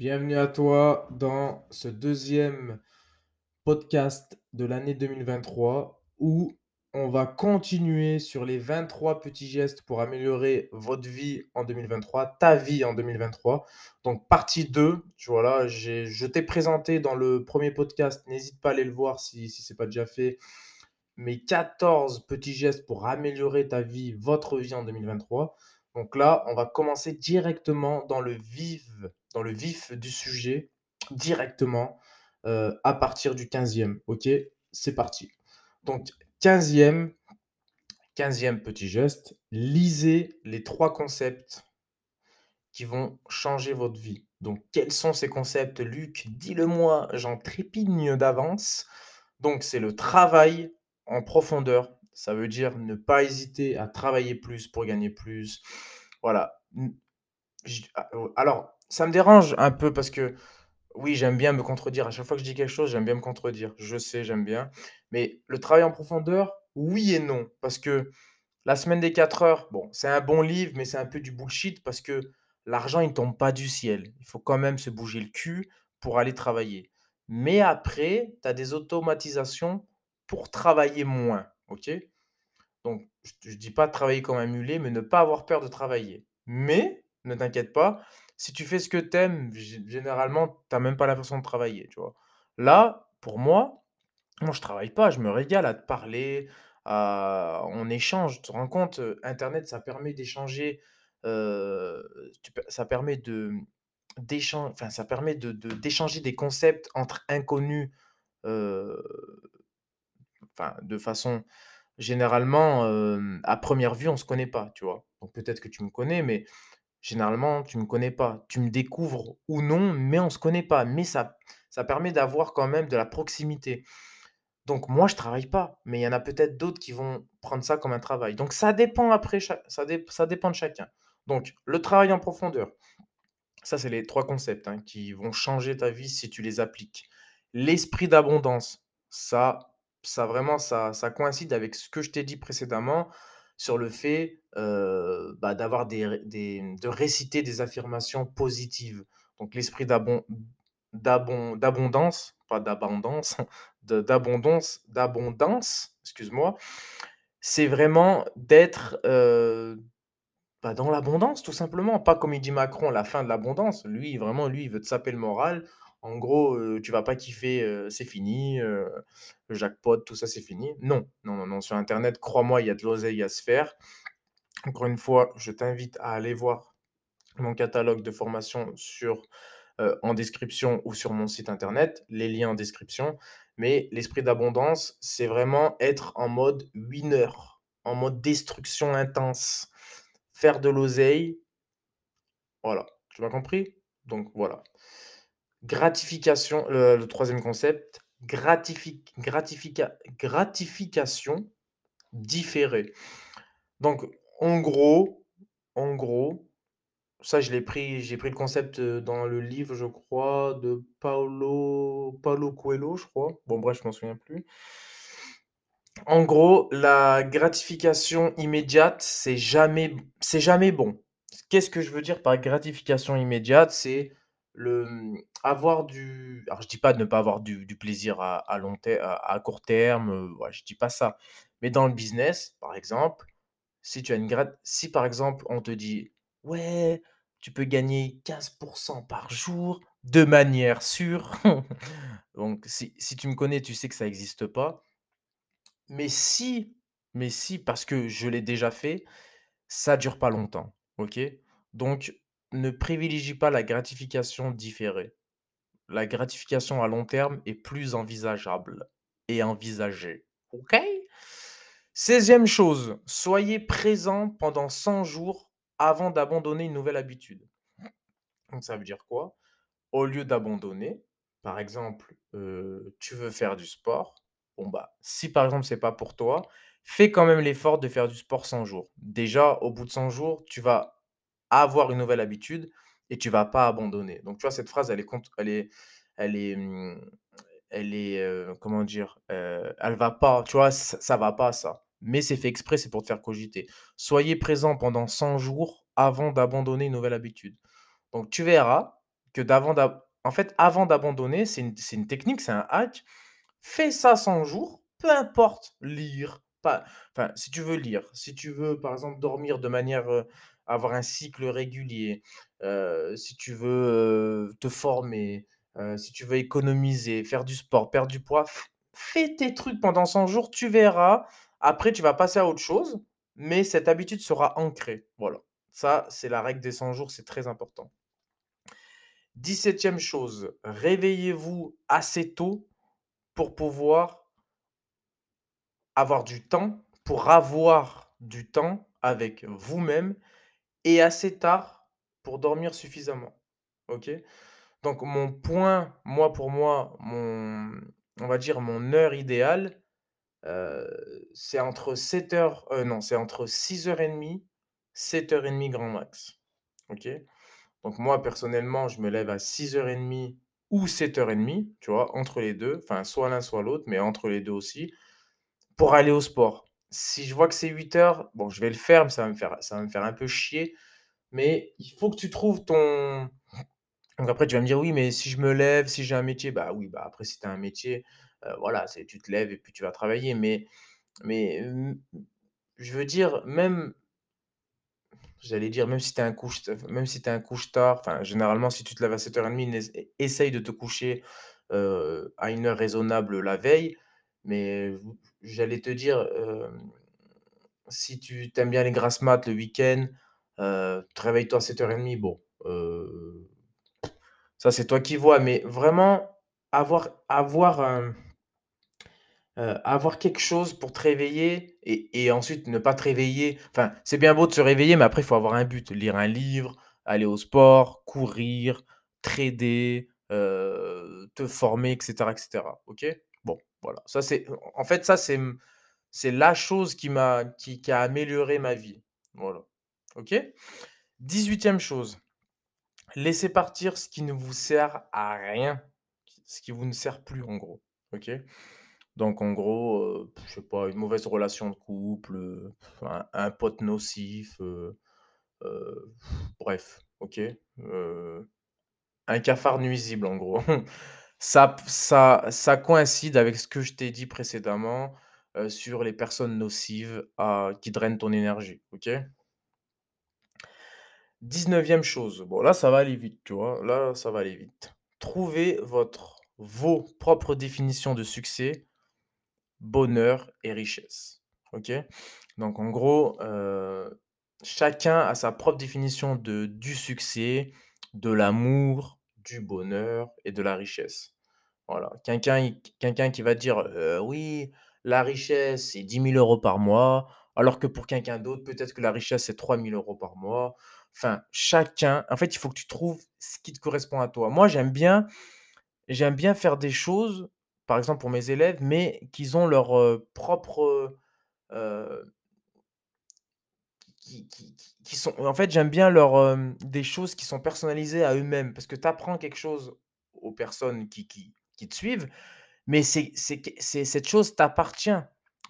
Bienvenue à toi dans ce deuxième podcast de l'année 2023 où on va continuer sur les 23 petits gestes pour améliorer votre vie en 2023, ta vie en 2023. Donc partie 2, tu vois là, j'ai, je t'ai présenté dans le premier podcast, n'hésite pas à aller le voir si, si ce n'est pas déjà fait, mes 14 petits gestes pour améliorer ta vie, votre vie en 2023. Donc là, on va commencer directement dans le vif, dans le vif du sujet, directement euh, à partir du 15e. Ok, c'est parti. Donc 15e, 15e petit geste, lisez les trois concepts qui vont changer votre vie. Donc quels sont ces concepts, Luc Dis-le-moi, j'en trépigne d'avance. Donc c'est le travail en profondeur. Ça veut dire ne pas hésiter à travailler plus pour gagner plus. Voilà. Ah, alors, ça me dérange un peu parce que oui, j'aime bien me contredire. À chaque fois que je dis quelque chose, j'aime bien me contredire. Je sais, j'aime bien. Mais le travail en profondeur, oui et non. Parce que la semaine des 4 heures, bon, c'est un bon livre, mais c'est un peu du bullshit parce que l'argent, il ne tombe pas du ciel. Il faut quand même se bouger le cul pour aller travailler. Mais après, tu as des automatisations pour travailler moins. OK? Donc, je ne dis pas travailler comme un mulet, mais ne pas avoir peur de travailler. Mais, ne t'inquiète pas, si tu fais ce que tu aimes, généralement, tu n'as même pas l'impression de travailler, tu. Là, pour moi, moi, je travaille pas, je me régale à te parler, on échange. Tu te rends compte, internet, ça permet d'échanger, ça permet de d'échanger des concepts entre inconnus, de façon généralement, à première vue, on se connaît pas, tu vois? Donc peut-être que tu me connais, mais généralement, tu me connais pas. Tu me découvres ou non, mais on se connaît pas. Mais ça ça permet d'avoir quand même de la proximité. Donc moi, je travaille pas, mais il y en a peut-être d'autres qui vont prendre ça comme un travail. Donc ça dépend après ça ça dépend de chacun. Donc le travail en profondeur, ça, c'est les trois concepts, hein, qui vont changer ta vie si tu les appliques. L'esprit d'abondance, ça ça vraiment, ça ça coïncide avec ce que je t'ai dit précédemment sur le fait, bah, d'avoir des des de réciter des affirmations positives. Donc l'esprit d'abon d'abondance, pas d'abondance, d'abondance d'abondance, excuse-moi, c'est vraiment d'être, heu, bah, dans l'abondance tout simplement. Pas comme il dit Macron, la fin de l'abondance. Lui, vraiment, lui, il veut te saper le moral. En gros, heu, tu vas pas kiffer, c'est fini, le jackpot, tout ça, c'est fini. Non, non, non, non, sur internet, crois-moi, il y a de l'oseille à se faire. Encore une fois, je t'invite à aller voir mon catalogue de formation en description ou sur mon site internet, les liens en description. Mais l'esprit d'abondance, c'est vraiment être en mode winner, en mode destruction intense, faire de l'oseille. Voilà, tu m'as compris? Donc voilà. Gratification, le troisième concept, gratifi gratifica gratification différée. Donc en gros en gros, ça je l'ai pris j'ai pris le concept, dans le livre, je crois, de Paulo Paulo Coelho, je crois. Bon bref, je m'en souviens plus. En gros, la gratification immédiate, c'est jamais c'est jamais bon. Qu'est-ce que je veux dire par gratification immédiate? C'est le, mmh, avoir du alors je dis pas de ne pas avoir du plaisir à long ter à court terme, heu, ouais, je dis pas ça. Mais dans le business, par exemple, si tu as une grat si par exemple on te dit: «Ouais, tu peux gagner 15% par jour de manière sûre». Donc si si tu me connais, tu sais que ça existe pas. Mais si mais si, parce que je l'ai déjà fait, ça dure pas longtemps, OK? Donc ne privilégie pas la gratification différée. La gratification à long terme est plus envisageable et envisagée. OK? 16 chose, soyez présent pendant 100 jours avant d'abandonner une nouvelle habitude. Donc ça veut dire quoi? Au lieu d'abandonner, par exemple, tu veux faire du sport, bon bah, si par exemple c'est pas pour toi, fais quand même l'effort de faire du sport 100 jours. Déjà, au bout de 100 jours, tu vas avoir une nouvelle habitude et tu vas pas abandonner. Donc tu vois, cette phrase, elle est elle est elle est, mmh, elle est, comment dire? Heu, elle va pas, tu vois? Ç ça va pas ça. Mais c'est fait exprès, c'est pour te faire cogiter. Soyez présent pendant 100 jours avant d'abandonner une nouvelle habitude. Donc tu verras, que d'avant en fait, avant d'abandonner, c'est une une technique, c'est un hack. Fais ça 100 jours, peu importe, lire, pas enfin, si tu veux lire, si tu veux, par exemple, dormir de manière, avoir un cycle régulier, si tu veux, te former, si tu veux économiser, faire du sport, perdre du poids, fais tes trucs pendant 100 jours, tu verras. Après, tu vas passer à autre chose, mais cette habitude sera ancrée. Voilà. Ça, c'est la règle des 100 jours, c'est très important. 17e chose, réveillez-vous assez tôt pour pouvoir avoir du temps, pour avoir du temps avec vous-même et assez tard pour dormir suffisamment. OK? Donc mon point, moi, pour moi, mon on va dire mon heure idéale, c'est entre 7:00, heu, non, c'est entre 6:30, 7:30 grand max. OK? Donc moi, personnellement, je me lève à 6:30 ou 7:30, tu vois? Entre les 2, enfin soit l'un soit l'autre, mais entre les 2 aussi, pour aller au sport. Si je vois que c'est 8:00, bon, je vais le faire, mais ça va me faire ça va me faire un peu chier, mais il faut que tu trouves ton donc après tu vas me dire: «Oui, mais si je me lève, si j'ai un métier», bah oui, bah après si tu as un métier, heu, voilà, tu te lèves et puis tu vas travailler, mais mais, je veux dire même J'allais dire même si tu es un couche même si es un couche-tard, enfin généralement si tu te lèves à 7:30 ness e essaye de te coucher, à une heure raisonnable la veille. Mais j'allais te dire, si tu aimes bien les grasses mat le week-end, réveille-toi à 7:30, bon, ça c'est toi qui vois, mais vraiment avoir avoir, avoir quelque chose pour te réveiller et ensuite ne pas te réveiller enfin, c'est bien beau de se réveiller, mais après il faut avoir un but. Lire un livre, aller au sport, courir, trader, te former et cetera et cetera. OK? Voilà. Ça c'est en fait, ça c'est, c'est la chose qui m'a qui qui a amélioré ma vie. Voilà. OK? 18e chose, laissez partir ce qui ne vous sert à rien, ce qui vous ne sert plus en gros. OK? Donc en gros, heu, je sais pas, une mauvaise relation de couple, un un pote nocif, bref, OK? Un cafard nuisible en gros. Ça ça ça coïncide avec ce que je t'ai dit précédemment, sur les personnes nocives qui drainent ton énergie, OK? 19e chose, bon là ça va aller vite, tu vois? Là, ça va aller vite. Trouvez votre vos propres définitions de succès bonheur et richesse. OK? Donc en gros, chacun a sa propre définition de du succès, de l'amour, bonheur et de la richesse. Voilà. Quelqu'un qui va dire, heu: «Oui, la richesse, c'est dix mille euros par mois», alors que pour quelqu'un d'autre, peut-être que la richesse, c'est trois mille euros par mois. Enfin, chacun en fait, il faut que tu trouves ce qui te correspond à toi. Moi, j'aime bien J'aime bien faire des choses, par exemple pour mes élèves, mais qu'ils ont leur, heu, propre, heu qui sont en fait, j'aime bien leur, hem, des choses qui sont personnalisées à eux-mêmes. Parce que tu apprends quelque chose aux personnes qui qui qui te suivent, mais c'est c'est c'est cette chose t'appartient.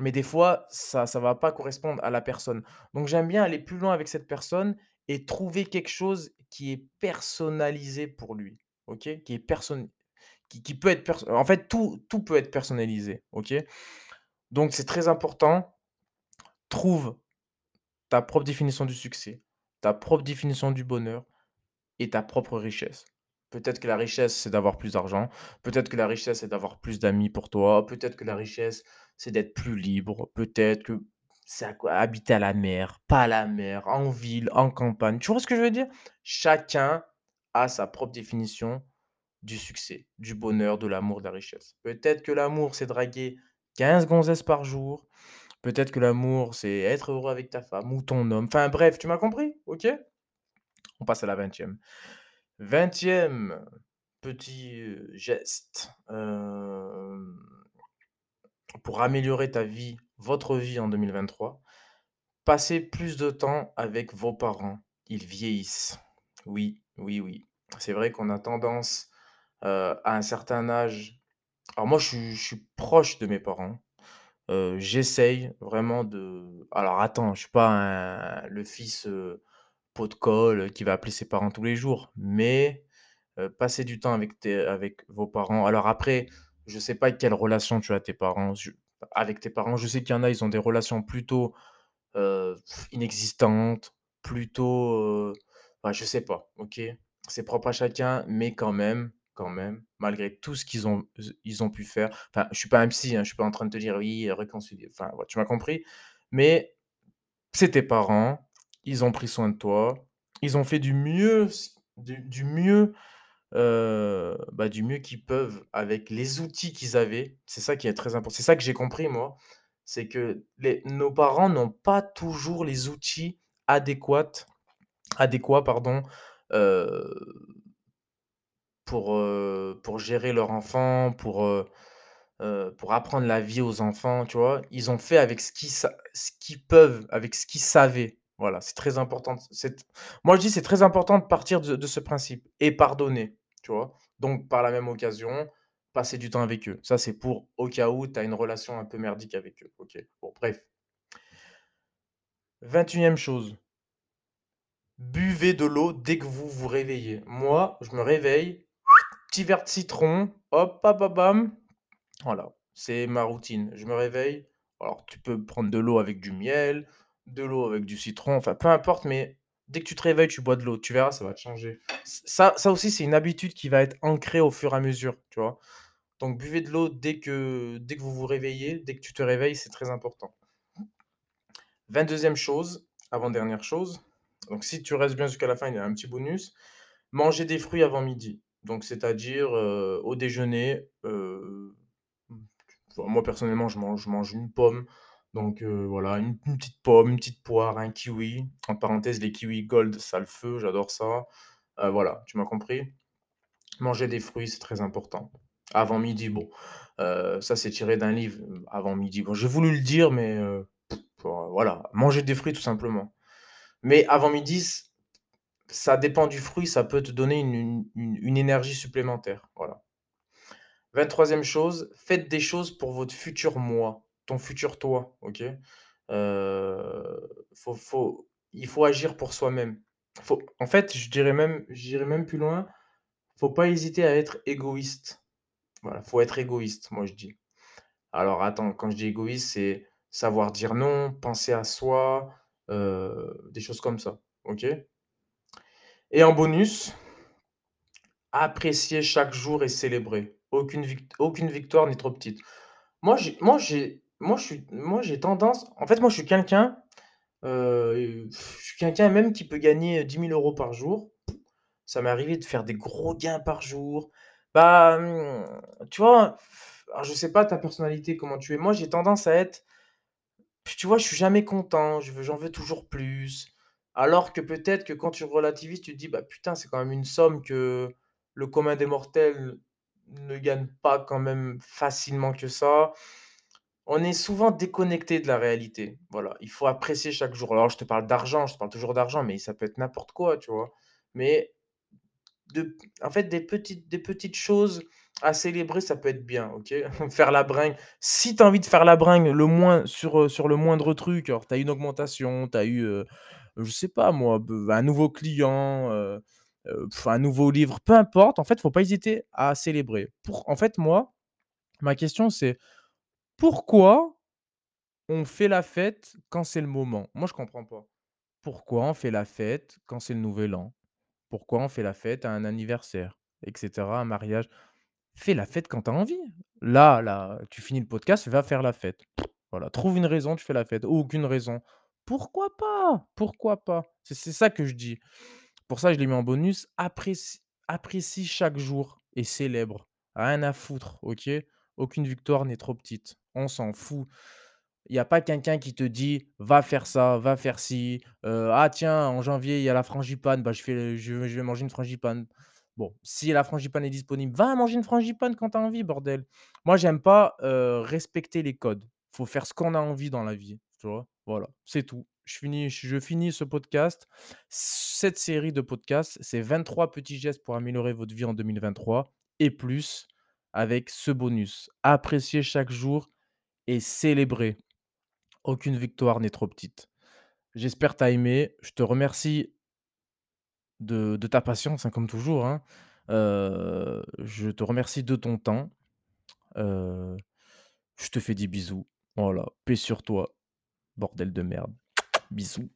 Mais des fois, ça ça va pas correspondre à la personne. Donc j'aime bien aller plus loin avec cette personne et trouver quelque chose qui est personnalisé pour lui, OK? Qui est person qui qui peut être perso en fait, tout tout peut être personnalisé, OK? Donc c'est très important. Trouve ta propre définition du succès, ta propre définition du bonheur et ta propre richesse. Peut-être que la richesse, c'est d'avoir plus d'argent. Peut-être que la richesse, c'est d'avoir plus d'amis pour toi. Peut-être que la richesse, c'est d'être plus libre. Peut-être que c'est à quoi habiter à la mer, pas à la mer, en ville, en campagne. Tu vois ce que je veux dire? Chacun a sa propre définition du succès, du bonheur, de l'amour, de la richesse. Peut-être que l'amour, c'est draguer 15 gonzesses par jour. Peut-être que l'amour, c'est être heureux avec ta femme ou ton homme. Enfin bref, tu m'as compris? OK? On passe à la 20e. 20e petit, geste, pour améliorer ta vie, votre vie en 2023, passez plus de temps avec vos parents. Ils vieillissent. Oui, oui, oui. C'est vrai qu'on a tendance, à un certain âge alors moi je suis proche de mes parents. J'essaye vraiment de alors attends, je suis pas le fils, pot de colle, qui va appeler ses parents tous les jours, mais heu, passer du temps avec tes avec vos parents. Alors après, je sais pas quelle relation tu as tes parents, je avec tes parents. Je sais qu'il y en a, ils ont des relations plutôt, inexistantes, plutôt, heu, bah, je sais pas, OK? C'est propre à chacun, mais quand même même, malgré tout ce qu'ils ont ils ont pu faire enfin, je suis pas un psy, hein, je suis pas en train de te dire: «Oui, réconcilier», enfin, tu m'as compris? Mais c'est tes parents, ils ont pris soin de toi, ils ont fait du mieux du mieux, heu, bah, du mieux qu'ils peuvent avec les outils qu'ils avaient. C'est ça qui est très important. C'est ça que j'ai compris moi, c'est que nos parents n'ont pas toujours les outils adéquates adéquats, pardon, heu pour, pour gérer leur enfant, pour, pour apprendre la vie aux enfants, tu vois? Ils ont fait avec ce qu'ils sa ce qu'ils peuvent, avec ce qu'ils savaient. Voilà, c'est très important c'est moi je dis: «C'est très important de partir de de ce principe et pardonner», tu vois? Donc par la même occasion, passer du temps avec eux. Ça, c'est pour au cas où tu as une relation un peu merdique avec eux, OK? Bon bref. 21e chose buvez de l'eau dès que vous vous réveillez. Moi, je me réveille, petit verre de citron, hop, pa bam, voilà, c'est ma routine. Je me réveille, alors tu peux prendre de l'eau avec du miel, de l'eau avec du citron, enfin peu importe, mais dès que tu te réveilles, tu bois de l'eau, tu verras, ça va changer. Ça aussi, c'est une habitude qui va être ancrée au fur et à mesure, tu vois? Donc buvez de l'eau dès que dès que vous vous réveillez, dès que tu te réveilles, c'est très important. 22e chose, avant-dernière chose, donc si tu restes bien jusqu'à la fin, il y a un petit bonus. Manger des fruits avant midi, donc c'est-à-dire, au déjeuner, mmh, moi personnellement, je mange une pomme, donc voilà, une petite pomme, une petite poire, un kiwi. Entre parenthèses, les kiwis Gold, ça le feu, j'adore ça. Voilà, tu m'as compris? Manger des fruits, c'est très important. Avant midi, bon, ça c'est tiré d'un livre, heu, avant midi. Bon, j'ai voulu le dire, mais voilà, manger des fruits tout simplement. Mais avant midi, ça dépend du fruit, ça peut te donner une une énergie supplémentaire, voilà. 23e chose, faites des choses pour votre futur moi, ton futur toi, faut il faut agir pour soi-même. En fait, je dirais même j'irais même plus loin, faut pas hésiter à être égoïste. Voilà, faut être égoïste, moi je dis. Alors attends, quand je dis égoïste, c'est savoir dire non, penser à soi, heu, des choses comme ça? Et en bonus apprécier chaque jour et célébrer. Aucune vict aucune victoire n'est trop petite. Moi j'ai tendance en fait, moi je suis quelqu'un, heu, je suis quelqu'un même qui peut gagner 10 000 € par jour. Ça m'est arrivé de faire des gros gains par jour. Bah, mmh, tu vois? Alors je sais pas ta personnalité, comment tu es. Moi, j'ai tendance à être tu vois, je suis jamais content, j'en veux toujours plus. Alors que peut-être que quand tu relativises, tu te dis: «Bah, putain, c'est quand même une somme que le commun des mortels ne gagne pas quand même facilement que ça». On est souvent déconnecté de la réalité. Voilà, il faut apprécier chaque jour. Alors je te parle d'argent, je te parle toujours d'argent, mais ça peut être n'importe quoi, tu vois? Mais de en fait, des petites des petites choses à célébrer, ça peut être bien, OK? Faire la bringue. Si tu as envie de faire la bringue le moins sur, heu, sur le moindre truc, alors tu as une augmentation, tu as eu, heu, je sais pas moi, be un nouveau client, un nouveau livre, peu importe, en fait, faut pas hésiter à célébrer. Pour en fait, moi, ma question c'est: «Pourquoi on fait la fête quand c'est le moment?» moi, je comprends pas. Pourquoi on fait la fête quand c'est le nouvel an? Pourquoi on fait la fête à un anniversaire? Et cetera, un mariage? Fais la fête quand tu as envie. Là là, tu finis le podcast, va faire la fête. Voilà, trouve une raison, tu fais la fête. Aucune raison. Pourquoi pas? Pourquoi pas? C'est ça que je dis. Pour ça, je l'ai mis en bonus. Apprécie chaque jour et célèbre. Rien à foutre, OK? Aucune victoire n'est trop petite. On s'en fout. Il y a pas quelqu'un qui te dit: «Va faire ça, va faire ci», heu: «Ah tiens, en janvier, il y a la frangipane, bah, je fais je vais manger une frangipane». Bon, si la frangipane est disponible, va manger une frangipane quand tu as envie, bordel. Moi, j'aime pas, heu, respecter les codes. Faut faire ce qu'on a envie dans la vie, tu vois? Voilà, c'est tout. Je finis ce podcast. Cette série de podcasts, c'est 23 petits gestes pour améliorer votre vie en 2023 et plus avec ce bonus. Apprécier chaque jour et célébrer. Aucune victoire n'est trop petite. J'espère tu as aimé. Je te remercie de ta patience, hein, comme toujours, hein. Heu, je te remercie de ton temps. Heu, je te fais des bisous. Voilà, paix sur toi, bordel de merde. Bisous.